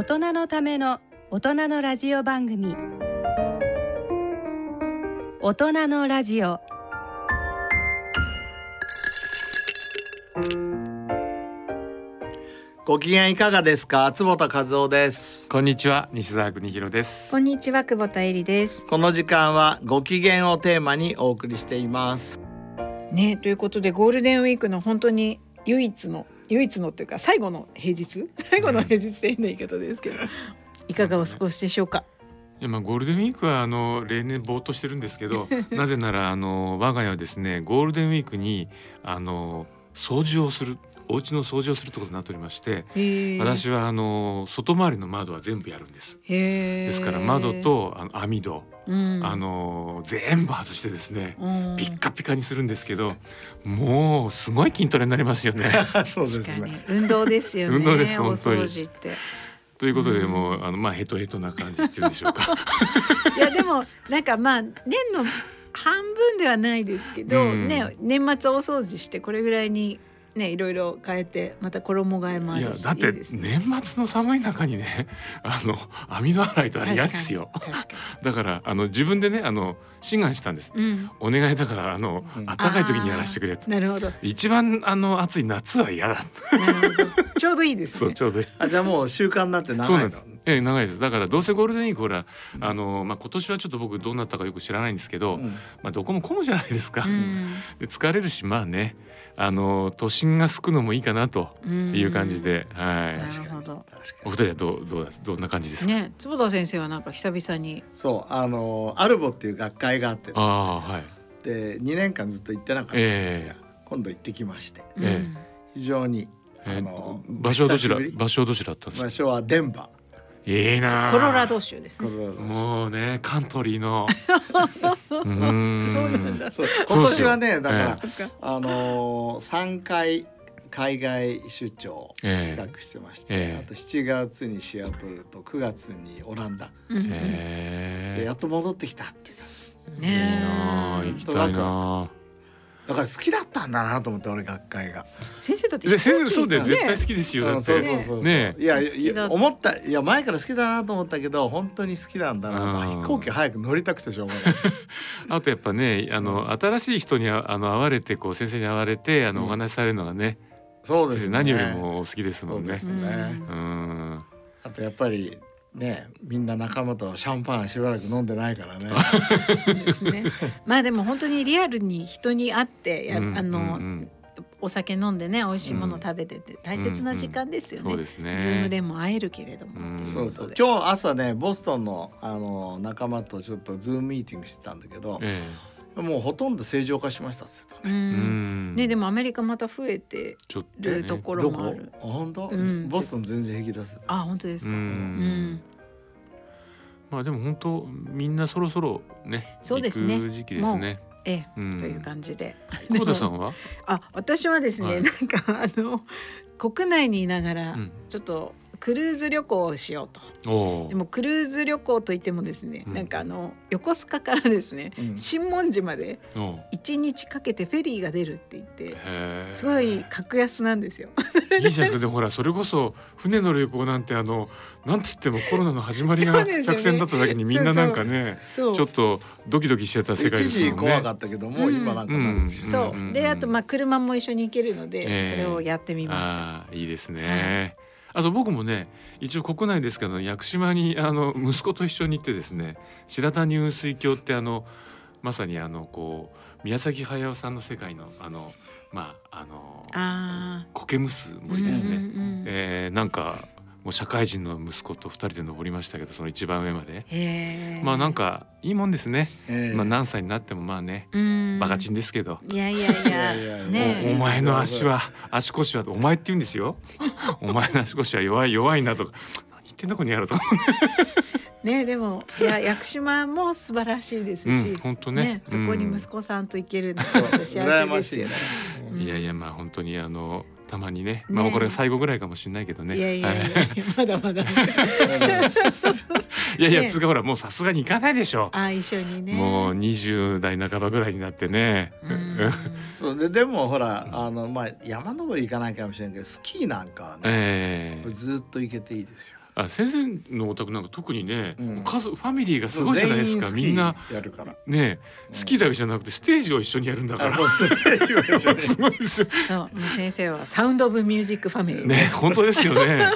大人のための大人のラジオ番組。大人のラジオ。ご機嫌いかがですか？坪田和夫です。こんにちは。西澤邦弘です。こんにちは久保田恵里です。この時間はご機嫌をテーマにお送りしています。ねということでゴールデンウィークの本当に唯一の唯一のっていうか最後の平日？最後の平日で変な言い方ですけど、いかがお過ごしでしょうか？いやまあゴールデンウィークはあの例年ぼーっとしてるんですけど なぜならあの我が家はですねゴールデンウィークにあの掃除をするお家の掃除をするってことになっておりまして。私はあの外回りの窓は全部やるんです。ですから窓、とあの網戸、うん、あの全部外してですねうんピッカピカにするんですけどもうすごい筋トレになりますよね。そうです確かにね運動ですよね。運動ですお本当に掃除って。ということでうんもうあのまあヘトヘトな感じっていうんでしょうか。いやでもなんかまあ年の半分ではないですけど、うんね年末大掃除してこれぐらいにねいろいろ変えてまた衣替えもあいやるしだっていいですね。年末の寒い中にね あの網戸洗いとは嫌ですよ。確かに。確 かだからあの自分でねあの志願したんです。にうん。お願いだからあのうん。暖かい時にやらせてくれとなるほど。一番あの暑い夏は嫌だ。なるほど。ちょうどいいですね。そうちょうどいい。あじゃあもう習慣になって長の。そうないんですええ長いです。だからどうせゴールデンウィークほらあのまあ今年はちょっと僕どうなったかよく知らないんですけど、うん。まあどこも混むじゃないですか、うん。で疲れるしまあねあの都心がすくのもいいかなとうん。いう感じで、はないる確かに。ほど確かお二人はどうどうどんな感じですか、ね坪田先生はなんか久々に。そうあのアルボっていう学会があってですね。ああはい。で2年間ずっと行ってなかったんですが、え今度行ってきまして。うん。え非常にえあの場所はどちら場所はどちらだったんですか？場所はデンバいいなあ。コロラド州ですね。もうねカントリーの。う そう。ーん。そうなんだ。そう。今年はねそうだから、えそっかあのー、3回海外出張をええ。企画してまして、ええ。あと7月にシアトルと9月にオランダ。うん。でへやっと戻ってきたっていうかえねいいなあ行きたいなだから好きだったんだなと思って俺学会が。先生だってで先生そうだよ。ね。絶対好きですよだって。そうそうそうそう、ねいやいや思った。いや前から好きだなと思ったけど本当に好きなんだな飛行機早く乗りたくてしょうがない。あとやっぱねあの新しい人にああの会われてこう先生に会われてあのうん。お話しされるのがねそうですね。何よりもお好きですもんね。そうですね。うん。あとやっぱりねみんな仲間とシャンパンしばらく飲んでないからね。ですね。まあでも本当にリアルに人に会ってや、うんあの、うんうんお酒飲んでね美味しいもの食べてて大切な時間ですよね。そうですねズームでも会えるけれども。そうそう今日朝ねボストンのあの仲間とちょっとズームミーティングしてたんだけど、えもうほとんど正常化しましたっってたうね。ねでもアメリカまた増えてちょっとねるところもある。？あ本当、うんボストン全然平気出せた。あ本当ですか？まあでも本当みんなそろそろねそうですね行く時期ですね。ええ、うんという感じで。久保田さんは？あ私はですね、はいなんかあの国内にいながらうんちょっとクルーズ旅行をしようと。で。もクルーズ旅行といってもですね、うんなんかあの横須賀からですね、うん新門寺までおう一日かけてフェリーが出るって言ってすごい格安なんですよ。いいじゃないですかでもほらそれこそ船の旅行なんてあのなんつってもコロナの始まりが作戦だっただけにみんななんかねそうちょっとドキドキしてた世界で一すもんね。時怖かったけどもう今なんかなるんですよ。そう、うんであとまあ車も一緒に行けるので、ええそれをやってみました。ああいいですね。あと僕もね一応国内ですけど屋久島にあの息子と一緒に行ってですね白谷雲水峡ってあのまさにあのこう宮崎駿さんの世界のあのまああのあ苔むすあ、森ですね。うんうんうんえーなんかもう社会人の息子と二人で登りましたけどその一番上まで。まあなんかいいもんですね。ええまあ何歳になってもまあねうんバカチンですけど。いやいやいやねえおお前の足は足腰はお前って言うんですよ。お前の足腰は弱い弱いなとか何言ってんだこの野郎とか。ねでもいや屋久島も素晴らしいですし、うん本当ねそこに息子さんと行けるのは幸羨せですよね。。いやいやまあ本当にあのたまにねねまあこれが最後ぐらいかもしれないけどね。いやいやいやはいまだまだ。いやいやねつうかほらもうさすがに行かないでしょ。あ一緒にね。もう20代半ばぐらいになってね。うん そうででもほらあのまあ山登り行かないかもしれないけどスキーなんかはね、ええずっと行けていいですよ。ああ先生のお宅なんか特にね、うん。家族ファミリーがすごいじゃないですか。全員みんな好きやるから。ねうん。好きだけじゃなくてステージを一緒にやるんだから、あそうそうステージは一緒に。すごいですよ。そう先生はサウンドオブミュージックファミリー。ね本当ですよね。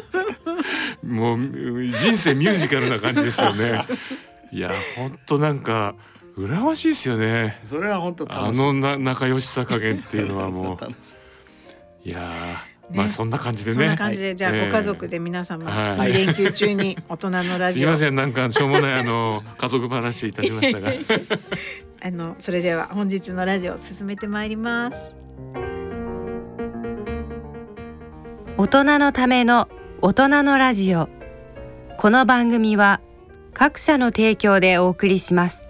もう人生ミュージカルな感じですよね。いや本当なんか羨ましいですよね。それは本当あ楽しい。のな仲良しさ加減っていうのはもう。い。やまあそんな感じでね。そんな感じでじゃあええご家族で皆様はい。いい連休中に大人のラすジオ。いません。なんかしょうもないあの 家族話をいたしましたが。あのそれでは本日のラジオ進めてまいります。大人のための大人のラジオ。この番組は各社の提供でお送りします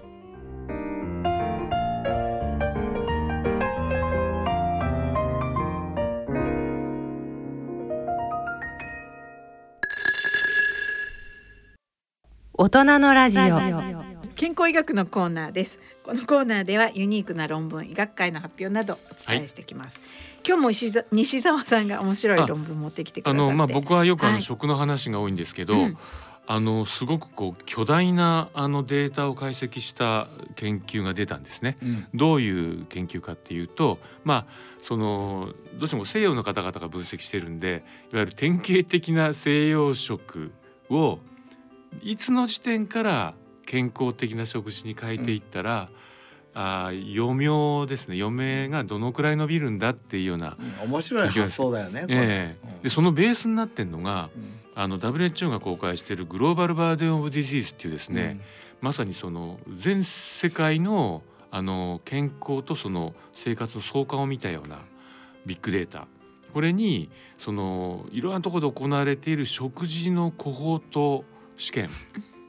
大人のラジオ。健康医学のコーナーです。このコーナーではユニークな論文医学会の発表などお伝えしてきます、今日も石ざ西澤さんが面白い論文持ってきてくださって。あのまあ僕はよくあのはい。食の話が多いんですけど、うん。あのすごくこう巨大なあのデータを解析した研究が出たんですね。うん。どういう研究かっていうと、まあそのどうしても西洋の方々が分析してるんで、いわゆる典型的な西洋食をいつの時点から健康的な食事に変えていったら、あー余命ですね。余命がどのくらい伸びるんだっていうような、うん。面白い発想だよねええ。でそのベースになってんのがうん。あの WHO が公開しているグローバルバーデンオブディジーズっていうですね、まさにその全世界のあの健康とその生活の相関を見たようなビッグデータ。これにそのいろんなところで行われている食事のコホート試験。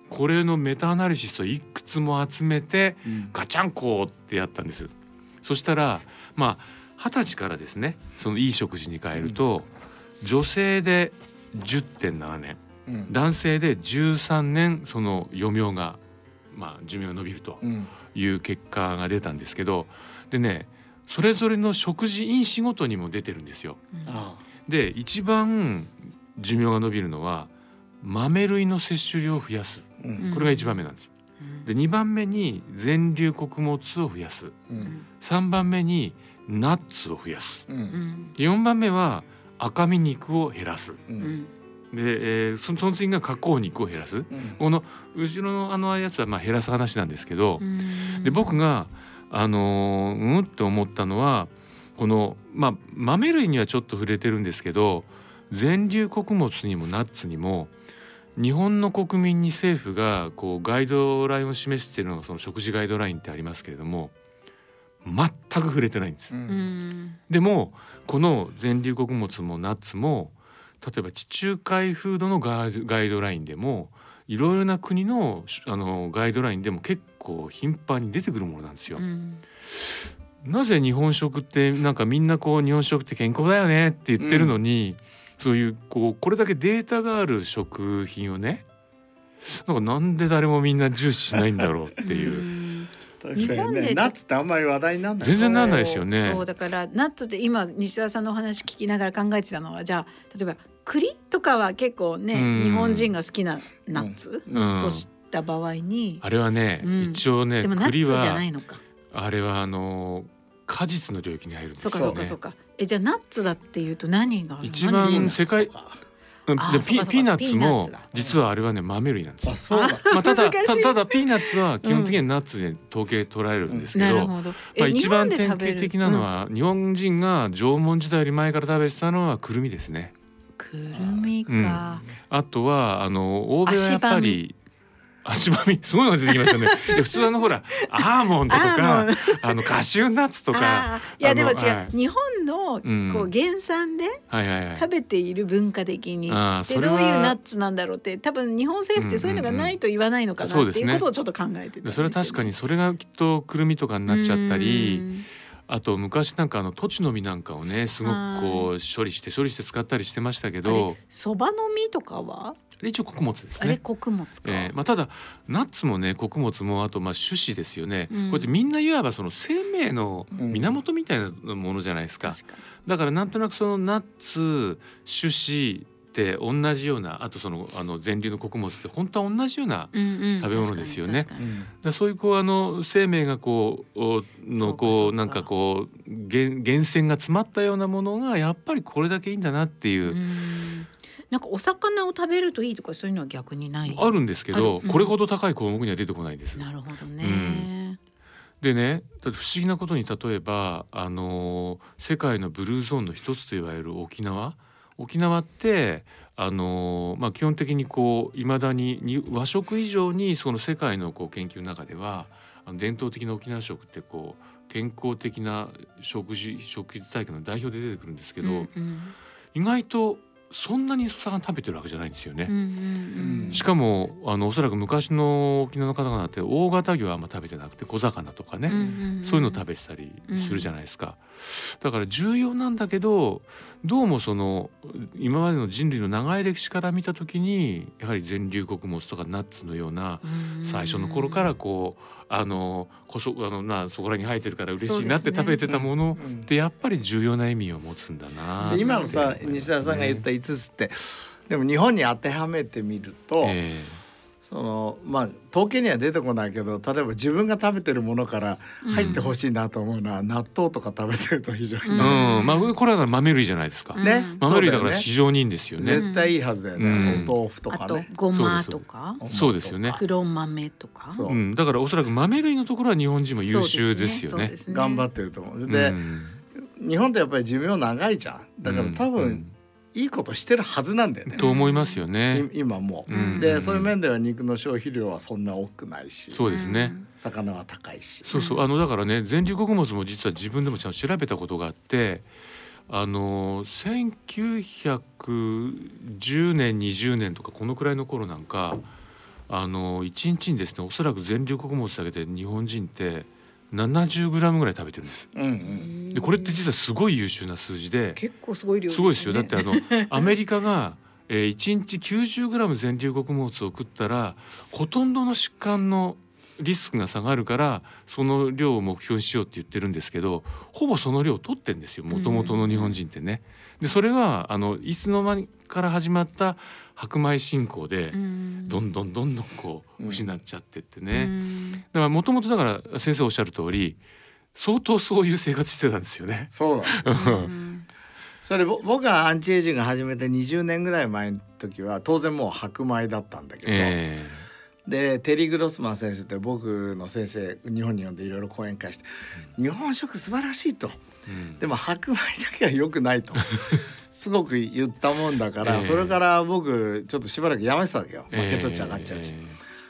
これのメタアナリシスをいくつも集めてうん。ガチャンコってやったんです。そしたらまあ二十歳からですねそのいい食事に変えると、女性で10.7年うん。男性で13年その余命がまあ寿命が伸びるとうん。いう結果が出たんですけどでねそれぞれの食事因子ごとにも出てるんですよ。あで一番寿命が伸びるのは豆類の摂取量を増やす。これが1番目なんです。で2番目に全粒穀物を増やす。うん。3番目にナッツを増やす。ううん。んで4番目は赤身肉を減らす。ううん。んで、えーそその次が加工肉を減らす。うん。この後ろのあのやつはまあ減らす話なんですけど、うん。で僕があのーうんって思ったのはこのまあ豆類にはちょっと触れてるんですけど全粒穀物にもナッツにも日本の国民に政府がこうガイドラインを示しているのがその食事ガイドラインってありますけれども全く触れてないんです。ううんんでもこの全粒穀物もナッツも例えば地中海フードのガイドガイドラインでもいろいろな国のあのガイドラインでも結構頻繁に出てくるものなんですよ。うんなぜ日本食ってなんかみんなこう日本食って健康だよねって言ってるのに、そういうこうこれだけデータがある食品をねなんかなんで誰もみんな重視しないんだろうっていう。ん。確か日本でにねナッツってあんまり話題になんない全然なんないですよね。そうだからナッツって今西田さんのお話聞きながら考えてたのはじゃあ例えば栗とかは結構ねうん。日本人が好きなナッツ、うん。とした場合に、あれはね、うん。一応ねでもナッツ栗じゃなはいのか。あれはあの果実の領域に入るんですそうよね。かそうかそうかえじゃあナッツだっていうと何があるの？一番世界でピピーナッツも実はあれはね豆類なんです。あそうだ。まあただたただピーナッツは基本的にはナッツで統計取られるんですけど、まあ一番典型的なのは、は日本人が縄文時代より前から食べてたのはくるみですね。うんくるみか、あとはあの欧米はやっぱり足場みすごいのが出てきましたね。普通あのほらアーモンドとかあのカシューナッツとかいやでも違う、はい。日本のうん。こう原産で食べている文化的に、はどういうナッツなんだろうって多分日本政府ってそういうのがないと言わないのかなっていうことをちょっと考えてそれは確かにそれがきっとくるみとかになっちゃったり。うんあと昔なんかあの土地の実なんかをねすごくこう処理して処理して使ったりしてましたけあどれそばの実とかは？あれ一応穀物ですあれね。穀物か、えーまあ、ただナッツもね穀物もあとまあ種子ですよね、うん。こうやってみんないわばその生命のうん。源みたいなものじゃないですか、確かだからなんとなくそのナッツ種子って同じようなあとそのあの全粒の穀物って本当は同じようなうんうん。食べ物ですよね。確かに確かに。だからそういうこうあの生命がこうおのこうなんかこう源源泉が詰まったようなものがやっぱりこれだけいいんだなっていう、うんなんかお魚を食べるといいとかそういうのは逆にない？あるんですけど、うん。これほど高い項目には出てこないんです。なるほどね、でねだって不思議なことに例えばあのー世界のブルーゾーンの一つと言われる沖縄？沖縄ってあのーまあ、基本的にこういまだにに和食以上にその世界のこう研究の中ではあの伝統的な沖縄食ってこう健康的な食事食事体験の代表で出てくるんですけど、うんうん。意外とそんなに魚食べてるわけじゃないんですよね。うんうんうん。しかもあのおそらく昔の沖縄の方々って大型魚はあんま食べてなくて小魚とかね、うんうんん。そういうのを食べてたりするじゃないですか。だから重要なんだけどどうもその今までの人類の長い歴史から見た時にやはり全粒穀物とかナッツのような最初の頃からこうあのこそあのなそこらに生えてるから嬉しいなって食べてたものうん。ってやっぱり重要な意味を持つんだなってで今のさ西田さんが言った5つってでも日本に当てはめてみると、えそのまあ統計には出てこないけど例えば自分が食べてるものから入ってほしいなと思うのは、納豆とか食べてると非常に、えうん。まあこれは豆類じゃないですか。うん。ね。豆類だから非常にいいんですよね。絶対いいはずだよね、うん。お豆腐とあとかね。ごまとか？そうですよね。黒豆とか？そう。うん、だからおそらく豆類のところは日本人も優秀ですよね。そう頑張っってると思う。うで、ん。日本ってやっぱり寿命長いじゃん。だから多分、うんいいことしてるはずなんだよね。と思いますよね。い今も、うんでそういう面では肉の消費量はそんな多くないしそうですね。魚は高いし。そうそうあのだからね全粒穀物も実は自分でもちゃんと調べたことがあってあの1910年20年とかこのくらいの頃なんかあの1日にですねおそらく全粒穀物だけで日本人って70グラムぐらい食べてるんです。うんうん。でこれって実はすごい優秀な数字で結構すごい量すごいですよだってあの アメリカが、えー、1日 90g 全粒穀物を食ったらほとんどの疾患のリスクが下がるからその量を目標にしようって言ってるんですけどほぼその量を取ってんですよもともとの日本人ってね。でそれはあのいつの間にから始まった白米信仰でどんどんどんどんこううん失っちゃってってね。だからもともとだから先生おっしゃる通り相当そういう生活してたんですよね。そうなんです。それでぼ僕がアンチエイジング始めて20年ぐらい前の時は当然もう白米だったんだけど、えでテリー・グロスマン先生って僕の先生日本に呼んでいろいろ講演会して「日本食素晴らしい」と。えうん「でも白米だけは良くない」とすごく言ったもんだから、ええ。それから僕ちょっとしばらくやめてたわけよ、まあ、ええ血糖値上がっちゃうし、え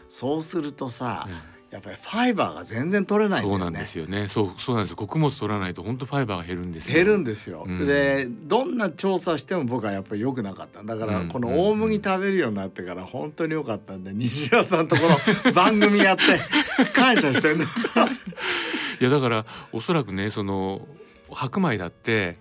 そうするとさ、えやっぱりファイバーが全然取れないね。そうなんですよね。そうそうなんですよ。穀物取らないと本当ファイバーが減るんですよ。減るんですよ、うん。でどんな調査しても僕はやっぱり良くなかっただからうん。この大麦食べるようになってから本当に良かったんで西田さんとこの番組やって 感謝してるの。いやだからおそらくねその白米だって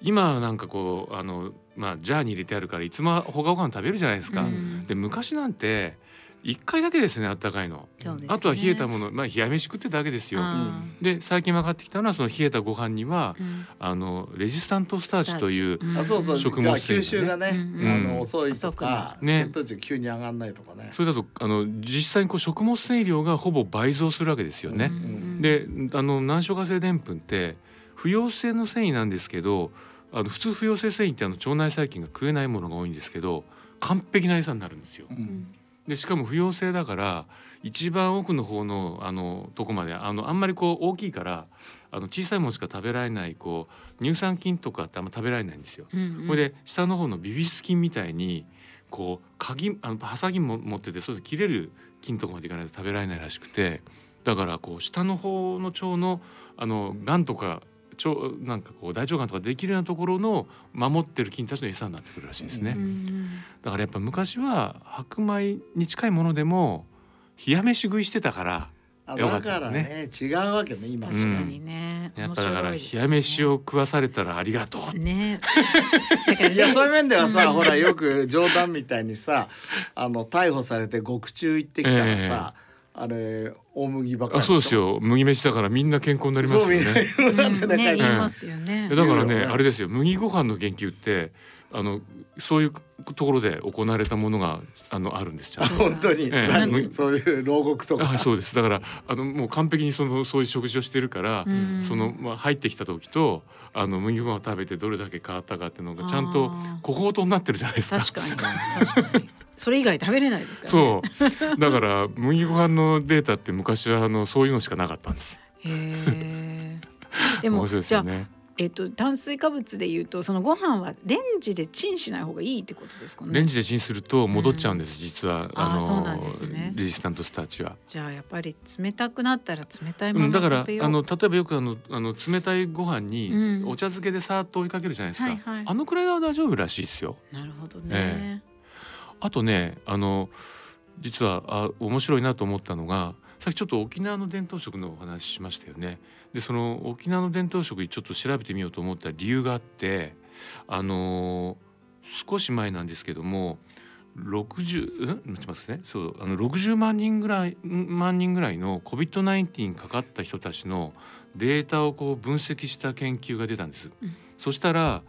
今なんかこうあのまあジャーに入れてあるからいつもほかほかの食べるじゃないですか。うん。で昔なんて一回だけですねあったかいの。ね。あとは冷えたもの。まあ冷や飯食ってだけですよ。あで最近分かってきたのはその冷えたご飯にはーうん。あのレジスタントスターチというん。あそうそう。食物繊維がね吸収がね、うんあうん。の遅いとか、血糖値急に上がんないとかね。それだとあの実際にこう食物繊維量がほぼ倍増するわけですよね。うんであの難消化性でんぷんって不溶性の繊維なんですけどあの普通不溶性繊維ってあの腸内細菌が食えないものが多いんですけど完璧な餌になるんですよう。んでしかも不溶性だから一番奥の方のあのとこまであのあんまりこう大きいからあの小さいものしか食べられないこう乳酸菌とかってあんま食べられないんですよ。うんこれで下の方のビビス菌みたいにこう鍵あのハサギも持っててそれで切れる菌とかまでいかないと食べられないらしくてだからこう下の方の腸のあの癌とか腸なんかこう大腸がんとかできるようなところの守ってる菌たちの餌になってくるらしいですね。うんだからやっぱ昔は白米に近いものでも冷や飯食いしてたからあよかだからったよねね違うわけね今うん。確かにね。やっぱだから冷や飯を食わされたらありがとう。ね。いやそういう面ではさほらよく冗談みたいにさあの逮捕されて獄中行ってきたらさ、あれ大麦ばっかりあそうですよ。麦飯だからみんな健康になりますよね。そうみんなうん。ね言いますよね。え。だからね。あれですよ。麦ご飯の研究ってあのそういうところで行われたものがあのあるんです本当に、ええ何そういう牢獄とかあそうですだからあのもう完璧にそのそういう食事をしてるから、うんそのまあ入ってきた時とあの麦ご飯を食べてどれだけ変わったかっていうのがちゃんとあコホートになってるじゃないですか。確かに確かに。それ以外食べれないですからね。そうだから麦ご飯のデータって昔はあのそういうのしかなかったんです。へえ。でも面白いですじゃあよね。えっと炭水化物で言うとそのご飯はレンジでチンしない方がいいってことですかね？レンジでチンすると戻っちゃうんです、実はあーのそうなんですねレジスタントスターチは。じゃあやっぱり冷たくなったら冷たいまうん、だから。あの例えばよくあのあの冷たいご飯にうんお茶漬けでさーっと追いかけるじゃないですか、はいはいあのくらいは大丈夫らしいですよ。なるほどえね。あとねあの実はあ面白いなと思ったのがさっきちょっと沖縄の伝統食のお話ししましたよね。でその沖縄の伝統食にちょっと調べてみようと思った理由があってあの少し前なんですけども60うん？待ちますねそうあの60万人ぐらいん万人ぐらいの COVID-19 にかかった人たちのデータをこう分析した研究が出たんです。うんそしたら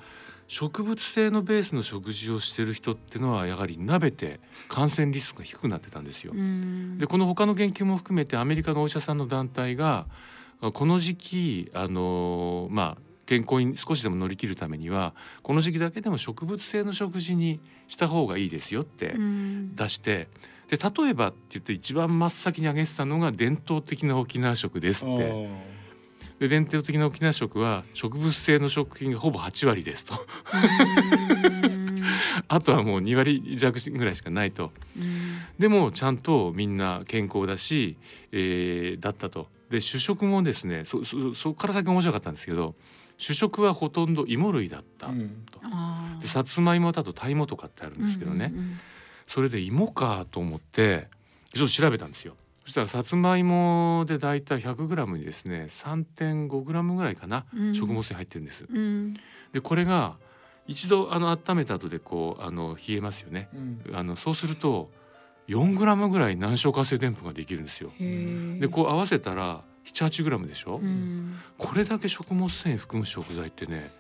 植物性のベースの食事をしてる人ってのはやはり鍋て感染リスクが低くなってたんですよ。うんでこの他の研究も含めてアメリカのお医者さんの団体があこの時期あのまあ健康に少しでも乗り切るためにはこの時期だけでも植物性の食事にした方がいいですよってうん。出してで例えばって言って一番真っ先に挙げてたのが伝統的な沖縄食ですって。で伝統的な沖縄食は植物性の食品がほぼ8割ですと。うん。あとはもう2割弱ぐらいしかないと。うん。でもちゃんとみんな健康だし、えーだったと。で主食もですねそそそこから先が面白かったんですけど主食はほとんど芋類だった、うん。でさつまいもだとタイモとかってあるんですけどね、うんうんそれで芋かと思ってちょっと調べたんですよ。そしたらさつまいもでだいたい 100g にですね 3.5g ぐらいかな、うん。食物繊維入ってるんです。うん。でこれが一度あの温めた後でこうあの冷えますよね。うん。あのそうすると4グラムぐらい難消化性でんぷんができるんですよ。でこう合わせたら78グラムでしょ、うんこれだけ食物繊維含む食材ってね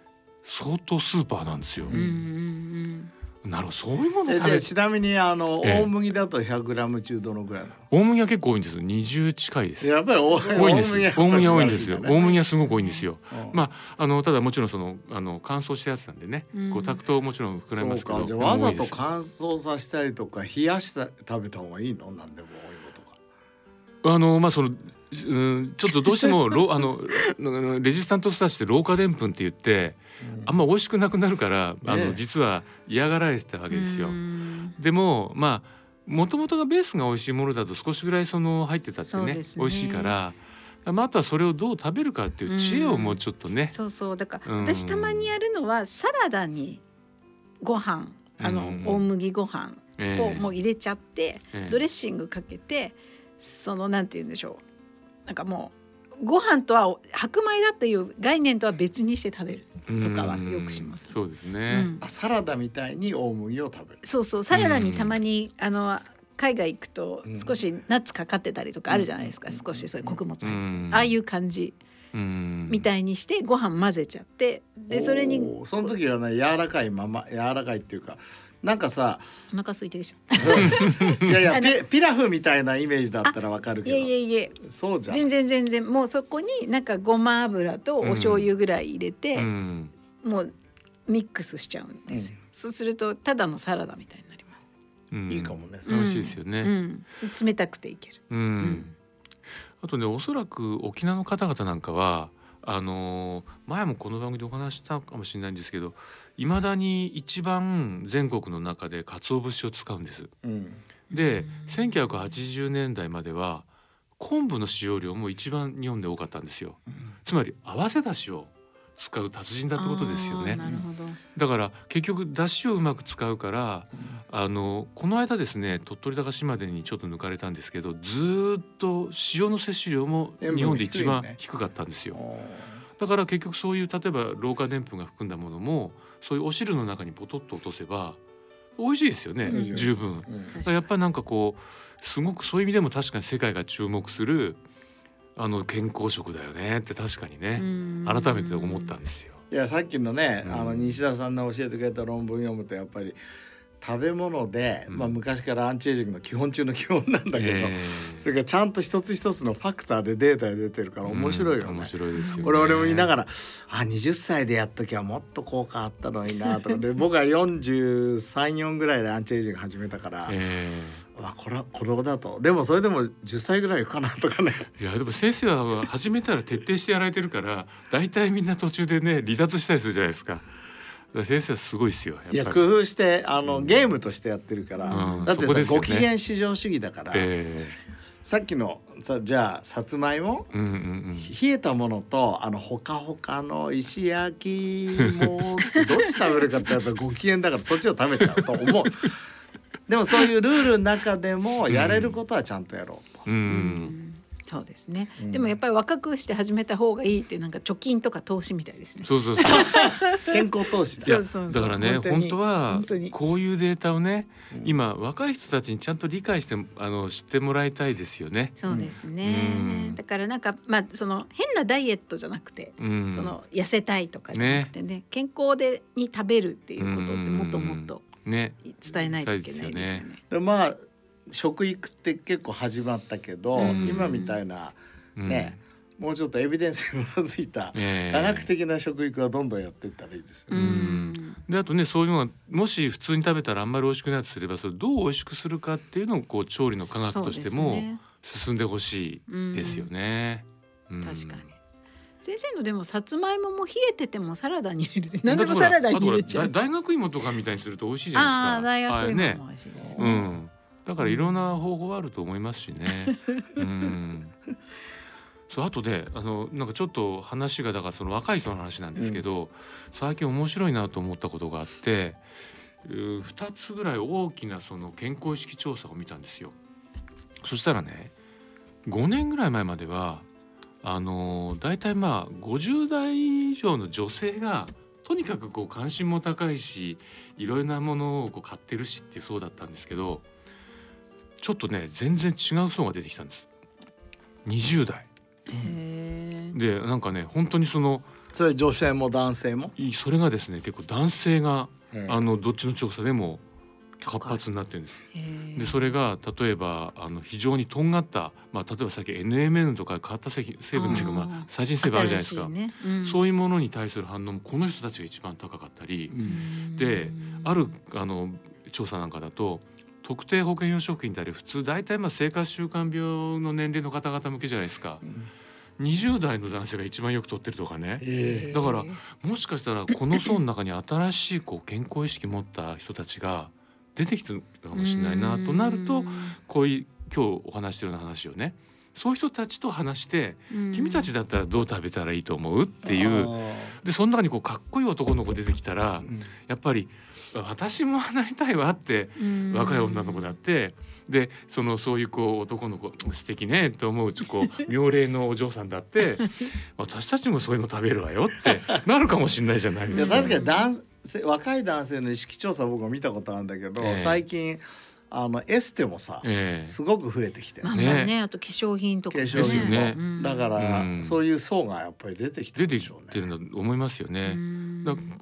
相当スーパーなんですよ。うんうんなるほど。そういうものえ食べちなみにあの、ええ。大麦だと 100g 中どのぐらいなの？大麦は結構多いんです。20近いです。やっぱり多多いんです。大麦大麦は多いんですよ。大麦はすごく多いんですよ。うん。まああのただもちろんそのあの乾燥したやつなんでね、うん。こう炊くともちろん膨らみますけど。そうか。じゃあわざと乾燥させたりとか冷やした食べた方がいいの？なんでもお芋とか。あのまあそのうんちょっとどうしてもロあのレジスタントスターチって老化でんぷんって言ってあんま美味しくなくなるから、あの実は嫌がられてたわけですよ。うん。でもまあもともとがベースが美味しいものだと少しぐらいその入ってたってねね。美味しいから、まあ、あとはそれをどう食べるかっていう知恵をもうちょっとね、そうそう。だからうん。私たまにやるのはサラダにご飯あのうん大麦ご飯をええ。もう入れちゃってええ。ドレッシングかけてそのなんて言うんでしょうなんかもうご飯とは白米だっていう概念とは別にして食べる、とかはよくします。うんそうですうね。ん。あサラダみたいに大麦を食べる。そうそう。サラダにたまにあの海外行くとうん。少しナッツかかってたりとかあるじゃないですか、少しそういう穀物うん。ああいう感じ。うん。みたいにしてご飯混ぜちゃって。でそれにその時はね柔らかいまま柔らかいっていうかなんかさお腹空いてるでしょいやいやピピラフみたいなイメージだったらわかるけど。いやいやそうじゃん。全然全然。もうそこになんかごま油とお醤油ぐらい入れて、うん。もうミックスしちゃうんですよ、そうするとただのサラダみたいになります、うん。いいかもね。美味しいですよね。うん、冷たくていける。うん。あとねおそらく沖縄の方々なんかはあのー前もこの番組でお話ししたかもしれないんですけどいまだに一番全国の中で鰹節を使うんです。うんで1980年代までは昆布の使用量も一番日本で多かったんですよ。つまり合わせだしを使う達人だってことですよね。なるほどだから結局だしをうまく使うからあのこの間ですね鳥取高島でにちょっと抜かれたんですけどずーっと塩の摂取量も日本で一番低かったんですよ。おだから結局そういう例えば老化でんぷんが含んだものもそういうお汁の中にポトッと落とせば美味しいですよね、うん十分。うん。だからやっぱりなんかこうすごくそういう意味でも確かに世界が注目するあの健康食だよねって確かにね、改めて思ったんですよ。いやさっきのね、うん。あの西田さんの教えてくれた論文読むとやっぱり食べ物で、うん。まあ、昔からアンチエイジングの基本中の基本なんだけど、えそれがちゃんと一つ一つのファクターでデータで出てるからえ面白いよね。うん面白いですよね。俺俺も言いながらあ20歳でやっときゃもっと効果あったのになとか。で僕は434ぐらいでアンチエイジング始めたから、えあこれは子供だと。でもそれでも10歳ぐらいかなとかね。えいやでも先生は始めたら徹底してやられてるから大体みんな途中でね離脱したりするじゃないですか。先生はすごいですよ。いや工夫してあの、ゲームとしてやってるから、うん。だってさ、ね。ご機嫌至上主義だから、えさっきのさじゃあさつまいも？えうんうんうん。冷えたものとあのほかほかの石焼き芋 どっち食べるかってやっぱご機嫌だからそっちを食べちゃうと思う。でもそういうルールの中でもやれることはちゃんとやろうと、うんうんそうですね、うん。でもやっぱり若くして始めた方がいいってなんか貯金とか投資みたいですね。そうそうそう。健康投資だ。そうそうそう。だからね本当に。本当は本当に。こういうデータをねうん。今若い人たちにちゃんと理解してあの知ってもらいたいですよね。そうですね、うん。だからなんかまあその変なダイエットじゃなくて、うん、その痩せたいとかじゃなくてね健康でに食べるっていうことってもっともっとね。伝えないといけないですよね。でまあ食育って結構始まったけど、うん今みたいなうんね、もうちょっとエビデンスに基づいたええ科学的な食育はどんどんやっていったらいいですよね。んであとねそういうのがもし普通に食べたらあんまり美味しくないとすればそれどう美味しくするかっていうのをこう調理の科学としても進んでほしいですよね。うん確かに。先生のでもさつまいもも冷えててもサラダに入れる何 でもサラダに入れちゃう。大大学芋とかみたいにすると美味しいじゃないですか。大学はいね芋も美味しいですうね。ん、だからいろんな方法はあると思いますしね。うん。そうあとであのなんかちょっと話がだからその若い人の話なんですけど、最近面白いなと思ったことがあってうー2つぐらい大きなその健康意識調査を見たんですよ。そしたらね5年ぐらい前まではあの大体まあ50代以上の女性がとにかくこう関心も高いしいろいろなものをこう買ってるしってそうだったんですけどちょっとね全然違う層が出てきたんです。20代。でなんかね本当にそのそれ女性も男性も？いそれがですね結構男性がうん。あのどっちの調査でも活発になってるんです。でそれが例えばあの非常にとんがった、まあ、例えばさっき NMN とか変わった成成分っていうかまあ最新成分あるじゃないですか、ねうんそういうものに対する反応もこの人たちが一番高かったり、うん。であるあの調査なんかだと特定保険用食品ってあれ普通大体まあ生活習慣病の年齢の方々向けじゃないですか。20代の男性が一番よく取ってるとかね。え。だからもしかしたらこの層の中に新しいこう健康意識持った人たちが出てきてるかもしれないなとなるとこういう今日お話ししてるような話をねそういう人たちと話して君たちだったらどう食べたらいいと思うっていう。でその中にこうかっこいい男の子出てきたらやっぱり私もなりたいわって若い女の子だって。でそのそういうこう男の子素敵ねと思うこう 妙齢のお嬢さんだって私たちもそういうの食べるわよってなるかもしれないじゃないいですか。や確かに男性若い男性の意識調査僕も見たことあるんだけど、ええ。最近あのエステもさ、ええ。すごく増えてきてる。まあねまあねあと化粧品とかね。化粧品ね。うんだから、うん。そういう層がやっぱり出てきて出てきるでしょうね。てるんだと思いますよね。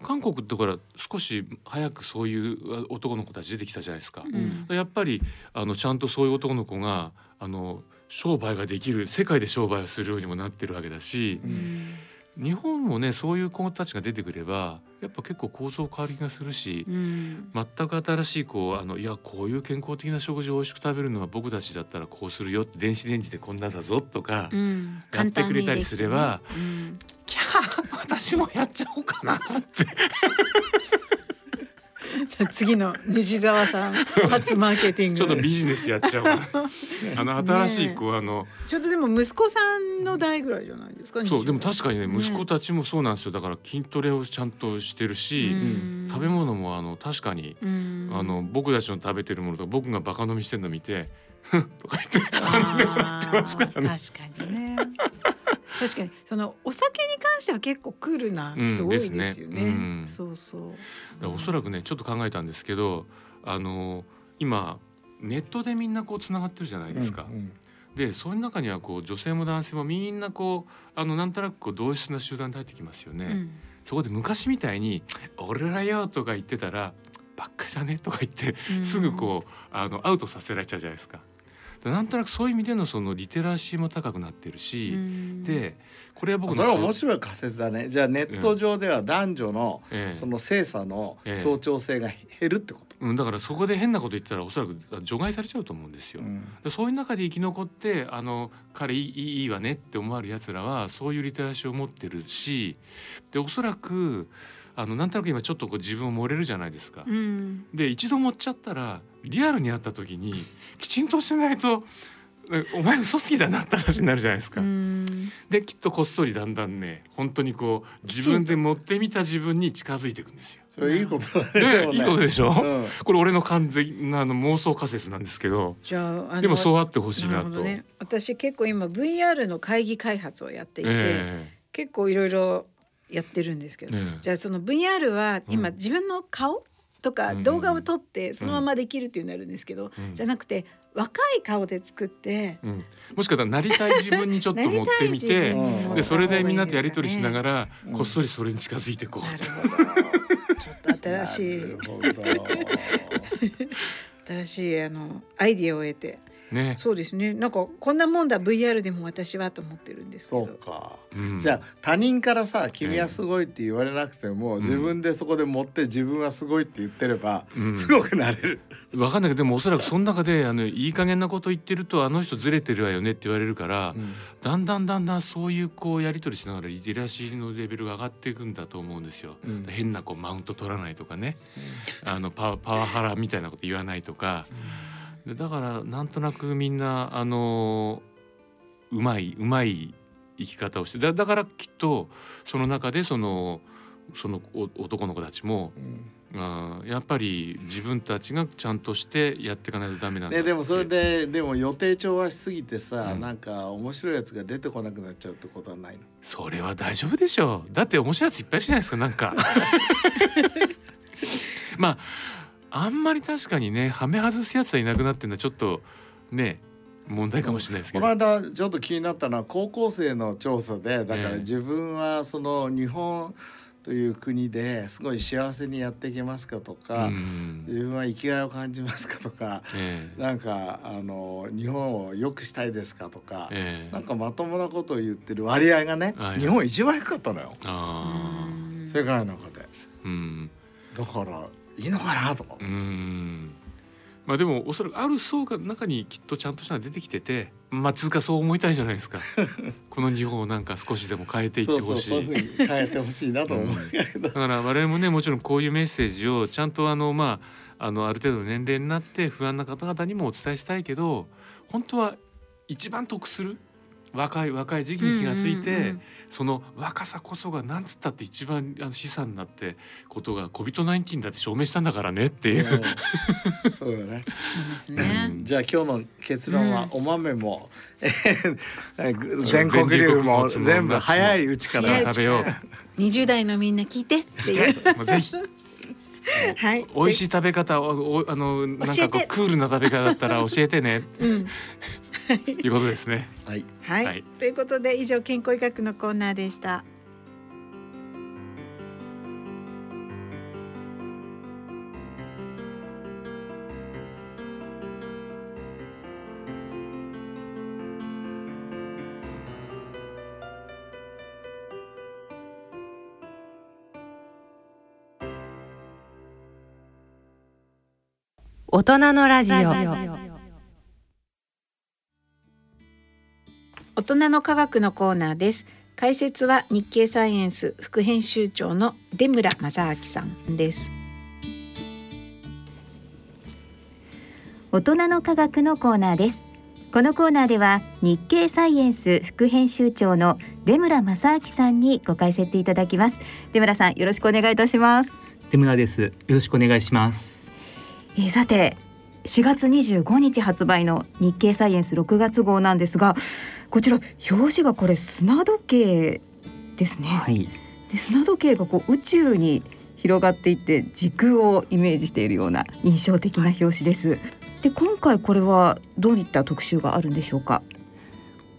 韓国ってから少し早くそういう男の子たち出てきたじゃないですか。うん。やっぱりあのちゃんとそういう男の子があの商売ができる世界で商売をするようにもなってるわけだしう、ん日本もねそういう子たちが出てくればやっぱ結構構造変わりがするし、うん。全く新しいこうあのいやこういう健康的な食事を美味しく食べるのは僕たちだったらこうするよ電子レンジでこんなだぞとか、うん。やってくれたりすればね。キャー私もやっちゃおうかなって。うん じゃあ次の西澤さん初マーケティング。ちょっとビジネスやっちゃおう。あの新しいこうあのちょっとでも息子さんの代ぐらいじゃないですかそうでも確かにねね息子たちもそうなんですよ。だから筋トレをちゃんとしてるし、うん。食べ物もあの確かに、うん。あの僕たちの食べてるものとか僕がバカ飲みしてるの見て「ふん」とか言ってあー。ますからね。確かにね確かに。そのお酒に関しては結構クールな人多いですよね,、うんねうんそうそう。おそらくねちょっと考えたんですけどあの今ネットでみんなこうつながってるじゃないですか。うんでその中にはこう女性も男性もみんなこうあのなんとなくこう同質な集団に入ってきますよね。うん。そこで昔みたいに「俺らよ」とか言ってたら「ばっかじゃね」とか言ってすぐこうあのアウトさせられちゃうじゃないですか。でなんとなくそういう意味でのそのリテラシーも高くなってるし、うん。でこれは僕のそれは面白い仮説だね。じゃあネット上では男女のええ。その性差のええ。協調性が減るってこと、うん、だからそこで変なこと言ったらおそらく除外されちゃうと思うんですよ。うん。でそういう中で生き残ってあの彼いいいいわねって思われるやつらはそういうリテラシーを持ってるしでおそらくあのなんとなく今ちょっとこう自分を盛れるじゃないですか。うん。で一度盛っちゃったらリアルに会った時にきちんとしてないと「お前嘘つきだな」って話になるじゃないですか。うんできっとこっそりだんだんね本当にこう自分で持ってみた自分に近づいていくんですよ。それいいことだねいいことでしょ、うんこれ俺の完全なあの妄想仮説なんですけどじゃああのでもそうあってほしいなと。ね。私結構今 VR の会議開発をやっていて、え結構いろいろやってるんですけど、えええじゃあその VR は今うん自分の顔とかうん動画を撮ってそのままできるっていうのあるんですけど、うん。じゃなくて若い顔で作ってうん、もしかしたらなりたい自分にちょっと 持ってみてでそれでみんなとやり取りしながらら、うん。こっそりそれに近づいていこうなるほど。ちょっと新しい 新しいあのアイディアを得てね。そうですね。なんかこんなもんだ VR でも私はと思ってるんですけそどうか、うん。じゃあ他人からさ「君はすごい」って言われなくても、ん。自分でそこで持って自分はすごいって言ってれば、うん。すごくなれる。わかんないけどでもおそらくその中であのいい加減なこと言ってるとあの人ずれてるわよねって言われるから、だんだんだんだんそういうこうやり取りしながらリテラシーのレベルが上がっていくんだと思うんですよ。うん。変なこうマウント取らないとかね、あのパワパワハラみたいなこと言わないとか、でだからなんとなくみんなあのうまいうまい生き方をしてだだからきっとその中でそのそのお男の子たちも、あーやっぱり自分たちがちゃんとしてやっていかないとダメなんだね、でもそれででも予定調和しすぎてさ、うん。なんか面白いやつが出てこなくなっちゃうってことはないの？それは大丈夫でしょう。だって面白いやついっぱいいるじゃないですかなんか。まああんまり確かにねはめ外すやつはいなくなってるのはちょっとね問題かもしれないですけこど、の間ちょっと気になったのは高校生の調査でだからええ。自分はその日本という国ですごい幸せにやっていけますかとか、うん自分は生きがいを感じますかとかええ。なんかあの日本を良くしたいですかとか、ええ。なんかまともなことを言ってる割合がね、はい日本一番低かったのよ。あ世界の中で。ーうん。だからいいのかなとかう。んまあでもおそらくある層が中にきっとちゃんとしたのが出てきててまあつうかそう思いたいじゃないですか この日本をなんか少しでも変えていってほしい変えてほしいなと思うけどだ。から我々もねもちろんこういうメッセージをちゃんとあのまああのある程度の年齢になって不安な方々にもお伝えしたいけど本当は一番得する若い若い時期に気がついて、うんうんうんその若さこそがなんつったって一番あの資産になってことが COVID-19 だって証明したんだからねっていう。うん そうだね。そうですね。じゃあ今日の結論はうんお豆も、えー 全国流も全部早いうちから食べよう。20代のみんな聞いてって いう。ぜひはい。美味しい食べ方をおあのなんかこうクールな食べ方だったら教えてねうん。ということですね。はい。はい、はいということで以上健康医学のコーナーでした。大人のラジオ大人の科学のコーナーです。解説は日経サイエンス副編集長の出村正明さんです。大人の科学のコーナーですこのコーナーでは日経サイエンス副編集長の出村正明さんにご解説いただきます出村さんよろしくお願いいたします出村です。よろしくお願いします。えーさて4月25日発売の日経サイエンス6月号なんですがこちら表紙がこれ砂時計ですね、はい。で砂時計がこう宇宙に広がっていって時空をイメージしているような印象的な表紙です。で今回これはどういった特集があるんでしょうか？